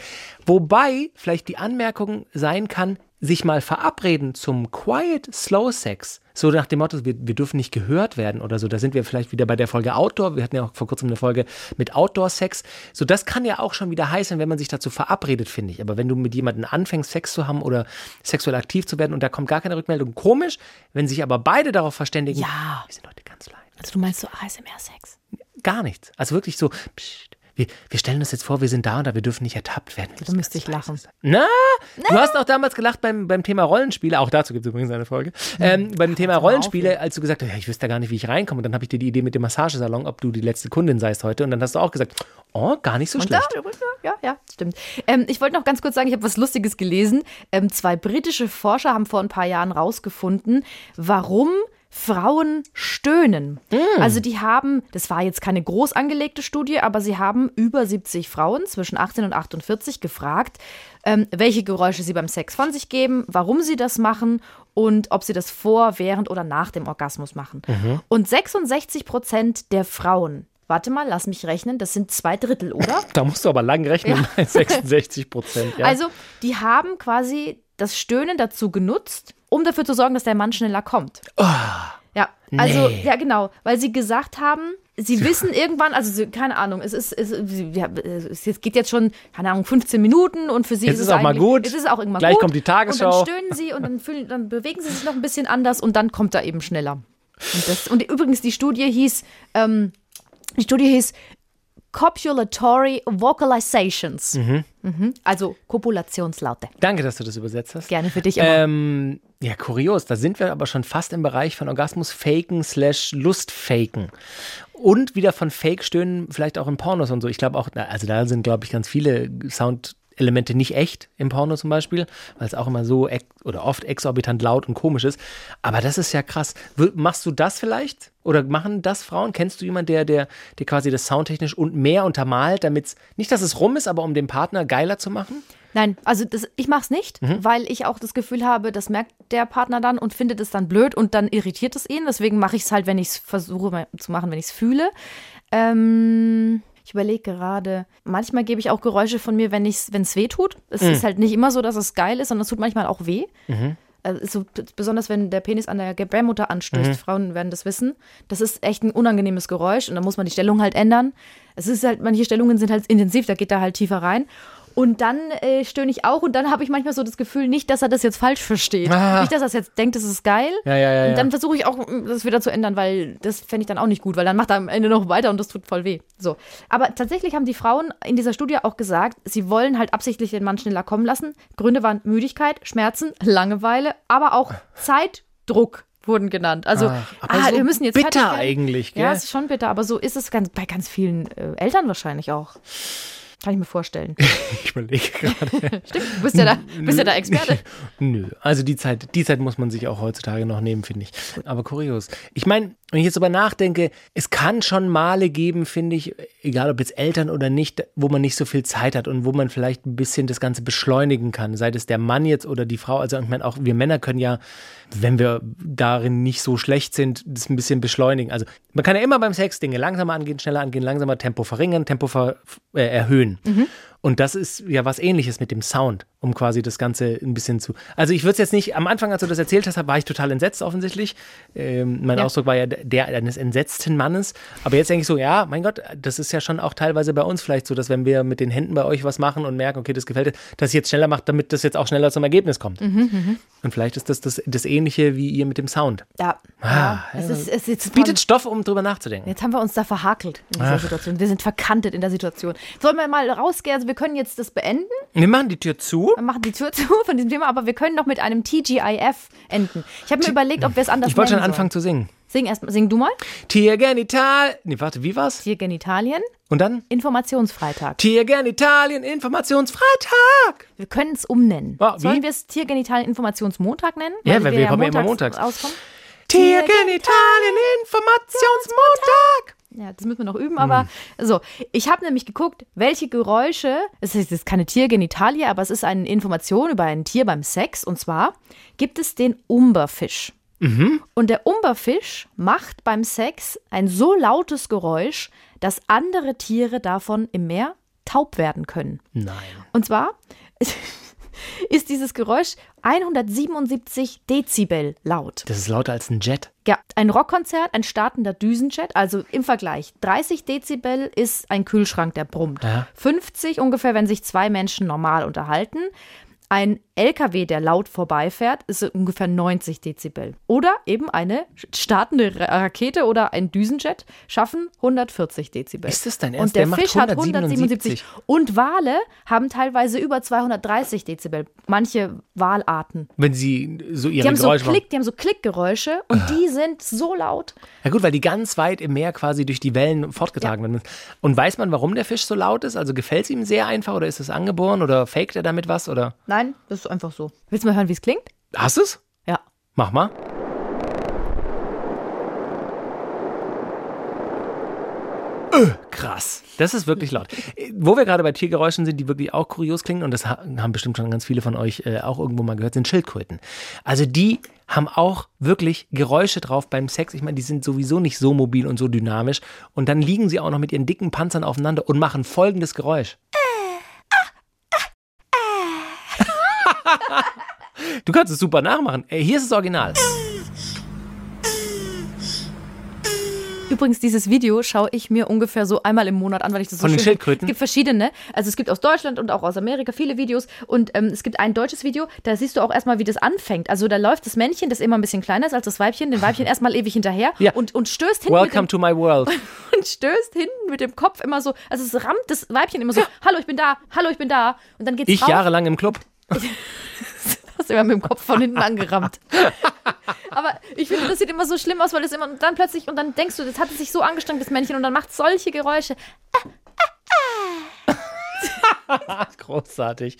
Wobei vielleicht die Anmerkung sein kann, sich mal verabreden zum Quiet Slow Sex. So nach dem Motto, wir, wir dürfen nicht gehört werden oder so. Da sind wir vielleicht wieder bei der Folge Outdoor. Wir hatten ja auch vor kurzem eine Folge mit Outdoor-Sex. So, das kann ja auch schon wieder heißen, wenn man sich dazu verabredet, finde ich. Aber wenn du mit jemandem anfängst, Sex zu haben oder sexuell aktiv zu werden und da kommt gar keine Rückmeldung, komisch. Wenn sich aber beide darauf verständigen, Ja. wir sind heute ganz leid. Also du meinst so ASMR-Sex? Gar nichts. Also wirklich so, psst, wir, wir stellen uns jetzt vor, wir sind da und da, wir dürfen nicht ertappt werden. Da müsste ich lachen. Na, du hast auch damals gelacht beim, beim Thema Rollenspiele, auch dazu gibt es übrigens eine Folge, ähm, beim Thema Rollenspiele, als du gesagt hast, ja, ich wüsste gar nicht, wie ich reinkomme. Und dann habe ich dir die Idee mit dem Massagesalon, ob du die letzte Kundin seist heute. Und dann hast du auch gesagt, oh, gar nicht so Und schlecht. da, ja, ja, stimmt. Ähm, ich wollte noch ganz kurz sagen, ich habe was Lustiges gelesen. Ähm, zwei britische Forscher haben vor ein paar Jahren rausgefunden, warum Frauen stöhnen. Also die haben, das war jetzt keine groß angelegte Studie, aber sie haben über 70 Frauen zwischen 18 und 48 gefragt, ähm, welche Geräusche sie beim Sex von sich geben, warum sie das machen und ob sie das vor, während oder nach dem Orgasmus machen. Und 66 Prozent der Frauen, warte mal, lass mich rechnen, das sind zwei Drittel, oder? (laughs) Da musst du aber lang rechnen, bei 66 Prozent. Ja. Also, die haben quasi das Stöhnen dazu genutzt, um dafür zu sorgen, dass der Mann schneller kommt. ja, also, nee. ja, genau, weil sie gesagt haben, sie wissen irgendwann, also sie, keine Ahnung, es ist, es, ja, es geht jetzt schon, keine Ahnung, 15 Minuten und für sie Jetzt ist es auch mal gut. Es ist auch irgendwann Gleich gut. kommt die Tagesschau. Und dann stöhnen sie und dann, fühlen, dann bewegen sie sich noch ein bisschen anders und dann kommt er eben schneller. Und, das, und übrigens, die Studie hieß, ähm, die Studie hieß Copulatory Vocalizations. Mhm. Also Kopulationslaute. Danke, dass du das übersetzt hast. Gerne für dich immer. Ähm, ja, kurios. Da sind wir aber schon fast im Bereich von Orgasmus faken slash Lust faken. Und wieder von Fake-Stöhnen, vielleicht auch in Pornos und so. Ich glaube auch, also da sind, glaube ich, ganz viele Soundelemente nicht echt im Porno zum Beispiel, weil es auch immer so oder oft exorbitant laut und komisch ist. Aber das ist ja krass. Machst du das vielleicht? Oder machen das Frauen? Kennst du jemanden, der, der, der quasi das soundtechnisch und mehr untermalt, damit es, nicht, dass es rum ist, aber um den Partner geiler zu machen? Nein, also das, ich mache es nicht, Mhm. weil ich auch das Gefühl habe, das merkt der Partner dann und findet es dann blöd und dann irritiert es ihn. Deswegen mache ich es halt, wenn ich es versuche zu machen, wenn ich es fühle. Ähm, ich überlege gerade, manchmal gebe ich auch Geräusche von mir, wenn es weh tut. Es Mhm. ist halt nicht immer so, dass es geil ist, sondern es tut manchmal auch weh. Also so, b- besonders wenn der Penis an der Gebärmutter anstößt. Mhm. Frauen werden das wissen. Das ist echt ein unangenehmes Geräusch und da muss man die Stellung halt ändern. Es ist halt, manche Stellungen sind halt intensiv, da geht er halt tiefer rein. Und dann äh, stöhne ich auch und dann habe ich manchmal so das Gefühl, nicht, dass er das jetzt falsch versteht. Ah. Nicht, dass er es jetzt denkt, das ist geil. Ja, ja, ja, Und dann versuche ich auch, das wieder zu ändern, weil das fände ich dann auch nicht gut, weil dann macht er am Ende noch weiter und das tut voll weh. So. Aber tatsächlich haben die Frauen in dieser Studie auch gesagt, sie wollen halt absichtlich den Mann schneller kommen lassen. Gründe waren Müdigkeit, Schmerzen, Langeweile, aber auch Zeitdruck wurden genannt. Also, Ach, ah, so wir müssen jetzt bitter eigentlich, gell? Ja, es ist schon bitter, aber so ist es ganz, bei ganz vielen äh, Eltern wahrscheinlich auch. Kann ich mir vorstellen. (laughs) Ich überlege gerade. (laughs) Stimmt, du bist ja da, bist ja da Experte. (laughs) Nö, also die Zeit, die Zeit muss man sich auch heutzutage noch nehmen, finde ich. Aber kurios. Ich meine, wenn ich jetzt darüber nachdenke, es kann schon Male geben, finde ich, egal ob jetzt Eltern oder nicht, wo man nicht so viel Zeit hat und wo man vielleicht ein bisschen das Ganze beschleunigen kann, sei es der Mann jetzt oder die Frau. Also ich meine, auch wir Männer können ja, wenn wir darin nicht so schlecht sind, das ein bisschen beschleunigen. Also man kann ja immer beim Sex Dinge langsamer angehen, schneller angehen, langsamer Tempo verringern, Tempo ver äh, erhöhen. Und das ist ja was ähnliches mit dem Sound, um quasi das Ganze ein bisschen zu. Also ich würde es jetzt nicht, am Anfang, als du das erzählt hast, war ich total entsetzt offensichtlich. Ähm, mein Ja. Ausdruck war ja der eines entsetzten Mannes. Aber jetzt denke ich so, ja, mein Gott, das ist ja schon auch teilweise bei uns vielleicht so, dass wenn wir mit den Händen bei euch was machen und merken, okay, das gefällt dir, dass ich jetzt schneller macht, damit das jetzt auch schneller zum Ergebnis kommt. Mhm, Und vielleicht ist das, das das Ähnliche wie ihr mit dem Sound. Ja. Ah, ja. Es ist, es ist Bietet Stoff, um drüber nachzudenken. Jetzt haben wir uns da verhakelt in dieser Ach. Situation. Wir sind verkantet in der Situation. Sollen wir mal rausgehen? Also wir können jetzt das beenden. Wir machen die Tür zu. Wir machen die Tür zu (laughs) von diesem Thema, aber wir können noch mit einem TGIF enden. Ich habe mir überlegt, ob wir es anders Ich wollte schon anfangen sollen. zu singen. Sing erst, sing du mal. Tiergenital. Nee, warte, wie war's? Tiergenitalien, Und dann? Informationsfreitag. Tiergenitalien, Informationsfreitag. Wir können es umnennen. Wie? Sollen wir es Tiergenitalien Informationsmontag nennen? Ja, weil wir kommen ja immer montags montags. Auskommen? Tiergenitalien, Informationsmontag. Ja, das müssen wir noch üben, aber so. Ich habe nämlich geguckt, welche Geräusche, es ist jetzt keine Tiergenitalie, aber es ist eine Information über ein Tier beim Sex und zwar gibt es den Umberfisch. Und der Umberfisch macht beim Sex ein so lautes Geräusch, dass andere Tiere davon im Meer taub werden können. Nein. Und zwar (laughs) ist dieses Geräusch 177 Dezibel laut. Das ist lauter als ein Jet. Ja, ein Rockkonzert, ein startender Düsenjet, also im Vergleich. 30 Dezibel ist ein Kühlschrank, der brummt. Ja. 50 ungefähr, wenn sich zwei Menschen normal unterhalten. Ein LKW, der laut vorbeifährt, ist ungefähr 90 Dezibel. Oder eben eine startende Ra- Rakete oder ein Düsenjet schaffen 140 Dezibel. Ist das dein Ernst? Und der, Der Fisch hat 177. 177. Und Wale haben teilweise über 230 Dezibel. Manche Walarten. Wenn sie so ihre Die haben so, Geräusche machen. Klick, die haben so Klickgeräusche und die sind so laut. Ja gut, weil die ganz weit im Meer quasi durch die Wellen fortgetragen werden. Und weiß man, warum der Fisch so laut ist? Also gefällt es ihm sehr einfach oder ist es angeboren oder faked er damit was? Oder Nein, das ist einfach so. Willst du mal hören, wie es klingt? hast du es? Ja. Mach mal. Öh, krass. Das ist wirklich laut. Äh, Wo wir gerade bei Tiergeräuschen sind, die wirklich auch kurios klingen, und das ha- haben bestimmt schon ganz viele von euch äh, auch irgendwo mal gehört, sind Schildkröten. Also die haben auch wirklich Geräusche drauf beim Sex. Ich meine, die sind sowieso nicht so mobil und so dynamisch. Und dann liegen sie auch noch mit ihren dicken Panzern aufeinander und machen folgendes Geräusch. Du kannst es super nachmachen. Äh, Hier ist das Original. Übrigens, dieses Video schaue ich mir ungefähr so einmal im Monat an, weil ich das so Von den schön Schildkröten? Es gibt verschiedene. Also es gibt aus Deutschland und auch aus Amerika viele Videos. Und ähm, es gibt ein deutsches Video, da siehst du auch erstmal, wie das anfängt. Also da läuft das Männchen, das immer ein bisschen kleiner ist als das Weibchen, den Weibchen erstmal ewig hinterher Ja. und, und stößt hinten mit Welcome dem, to my world. (laughs) und stößt hinten mit dem Kopf immer so, also es rammt das Weibchen immer so, hallo, ich bin da, hallo, ich bin da. Und dann geht's Ich rauf. jahrelang im Club. (laughs) (laughs) immer mit dem Kopf von hinten angerammt. (laughs) Aber ich finde, das sieht immer so schlimm aus, weil das immer und dann plötzlich und dann denkst du, das hat es sich so angestrengt, das Männchen, und dann macht solche Geräusche. (laughs) Großartig.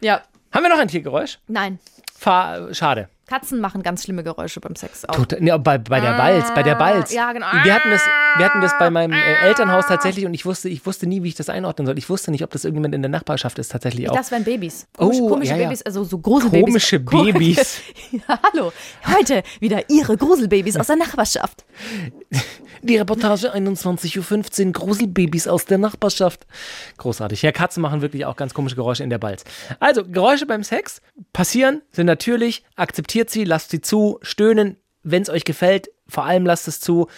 Ja, Haben wir noch ein Tiergeräusch? nein. Fahr, schade. Katzen machen ganz schlimme Geräusche beim Sex auch. Total, nee, bei, bei der Balz, bei der Balz. ja, genau. Wir hatten das, wir hatten das bei meinem äh, Elternhaus tatsächlich und ich wusste, ich wusste nie, wie ich das einordnen soll. Ich wusste nicht, ob das irgendjemand in der Nachbarschaft ist tatsächlich auch. Das wären Babys. Komische, Oh, komische ja, ja. Babys, also so große (laughs) Komische Babys. Babys. (laughs) ja, hallo. Heute wieder Ihre Gruselbabys aus der Nachbarschaft. Die Reportage 21.15 Uhr, Gruselbabys aus der Nachbarschaft. Großartig. Ja, Katzen machen wirklich auch ganz komische Geräusche in der Balz. Also, Geräusche beim Sex passieren, sind natürlich, akzeptiert sie, lasst sie zu, stöhnen, wenn es euch gefällt, vor allem lasst es zu.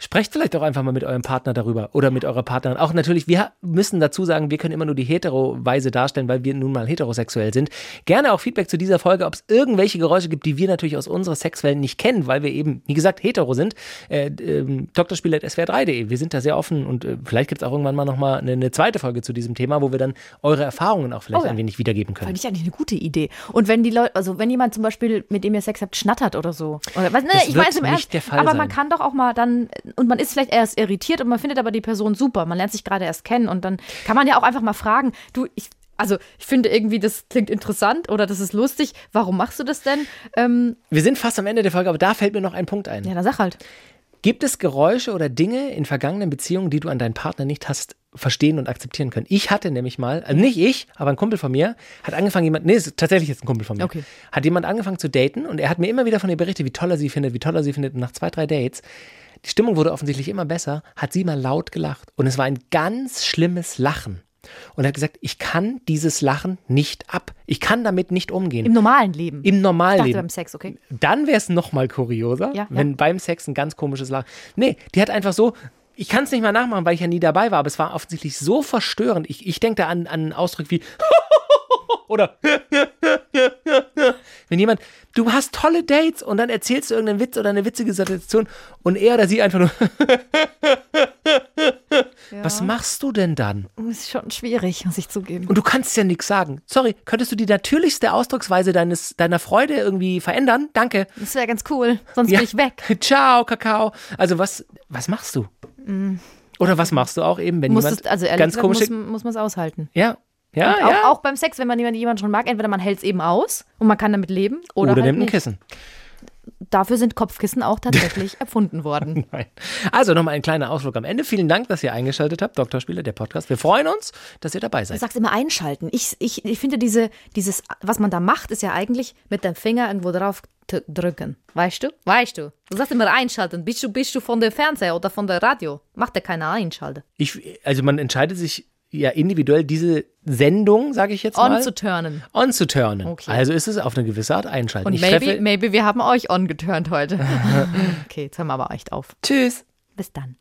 Sprecht vielleicht auch einfach mal mit eurem Partner darüber oder mit eurer Partnerin. Auch natürlich, wir müssen dazu sagen, wir können immer nur die hetero-Weise darstellen, weil wir nun mal heterosexuell sind. Gerne auch Feedback zu dieser Folge, ob es irgendwelche Geräusche gibt, die wir natürlich aus unserer Sexwelt nicht kennen, weil wir eben, wie gesagt, hetero sind. Äh, ähm, drspiel.swr3.de. Wir sind da sehr offen und äh, vielleicht gibt es auch irgendwann mal nochmal eine, eine zweite Folge zu diesem Thema, wo wir dann eure Erfahrungen auch vielleicht Oh ja. ein wenig wiedergeben können. Fand ich eigentlich eine gute Idee. Und wenn die Leute, also wenn jemand zum Beispiel, mit dem ihr Sex habt, schnattert oder so. Oder, was, ne, Das ich wird weiß im nicht Ernst. der Fall aber sein. man kann doch auch mal dann, und man ist vielleicht erst irritiert und man findet aber die Person super. Man lernt sich gerade erst kennen und dann kann man ja auch einfach mal fragen, du, ich, also ich finde irgendwie, das klingt interessant oder das ist lustig. Warum machst du das denn? Ähm, Wir sind fast am Ende der Folge, aber da fällt mir noch ein Punkt ein. ja, dann sag halt. Gibt es Geräusche oder Dinge in vergangenen Beziehungen, die du an deinen Partner nicht hast verstehen und akzeptieren können? Ich hatte nämlich mal, also nicht ich, aber ein Kumpel von mir, hat angefangen, jemand, nee, ist tatsächlich jetzt ein Kumpel von mir, Okay. hat jemand angefangen zu daten und er hat mir immer wieder von ihr berichtet, wie toll er sie findet, wie toll er sie findet. Und nach zwei, drei Dates, die Stimmung wurde offensichtlich immer besser, hat sie mal laut gelacht. Und es war ein ganz schlimmes Lachen. Und er hat gesagt, ich kann dieses Lachen nicht ab. Ich kann damit nicht umgehen. Im normalen Leben. Im ich dachte Normalleben. beim Sex, okay. Dann wäre es noch mal kurioser, Ja, wenn ja. beim Sex ein ganz komisches Lachen. Nee, die hat einfach so. Ich kann es nicht mal nachmachen, weil ich ja nie dabei war, aber es war offensichtlich so verstörend. Ich, ich denke da an, an einen Ausdruck wie (laughs) (laughs) oder (laughs) wenn jemand, du hast tolle Dates und dann erzählst du irgendeinen Witz oder eine witzige Situation und er oder sie einfach nur, (laughs) was machst du denn dann? Das ist schon schwierig, muss ich zugeben. Und du kannst ja nichts sagen. Sorry, könntest du die natürlichste Ausdrucksweise deines, deiner Freude irgendwie verändern? Danke. Das wäre ganz cool, sonst Ja. bin ich weg. Ciao, Kakao. Also was, was machst du? Oder was machst du auch eben, wenn Muss jemand also ganz gesagt, komische... muss, muss man es aushalten. ja, ja, Und ja. auch, auch beim Sex, wenn man jemanden jemanden schon mag, entweder man hält es eben aus und man kann damit leben oder, Oder halt nimmt ein nicht. Kissen. Dafür sind Kopfkissen auch tatsächlich (laughs) erfunden worden. (laughs) Nein. Also nochmal ein kleiner Ausflug am Ende. Vielen Dank, dass ihr eingeschaltet habt, Doktorspieler, der Podcast. Wir freuen uns, dass ihr dabei Du seid. sagst immer einschalten. Ich, ich, ich finde, diese, dieses, was man da macht, ist ja eigentlich mit dem Finger irgendwo drauf drücken. Weißt du? Weißt du? Du sagst immer einschalten. Bist du, bist du von der Fernseher oder von der Radio? Macht ja keiner einschalten. Ich, also man entscheidet sich ja individuell diese Sendung, sage ich jetzt mal, On zu turnen. on zu turnen. Okay. Also ist es auf eine gewisse Art einschalten. Und ich maybe, maybe wir haben euch on geturnt heute. (laughs) okay, jetzt hören wir aber echt auf. Tschüss. Bis dann.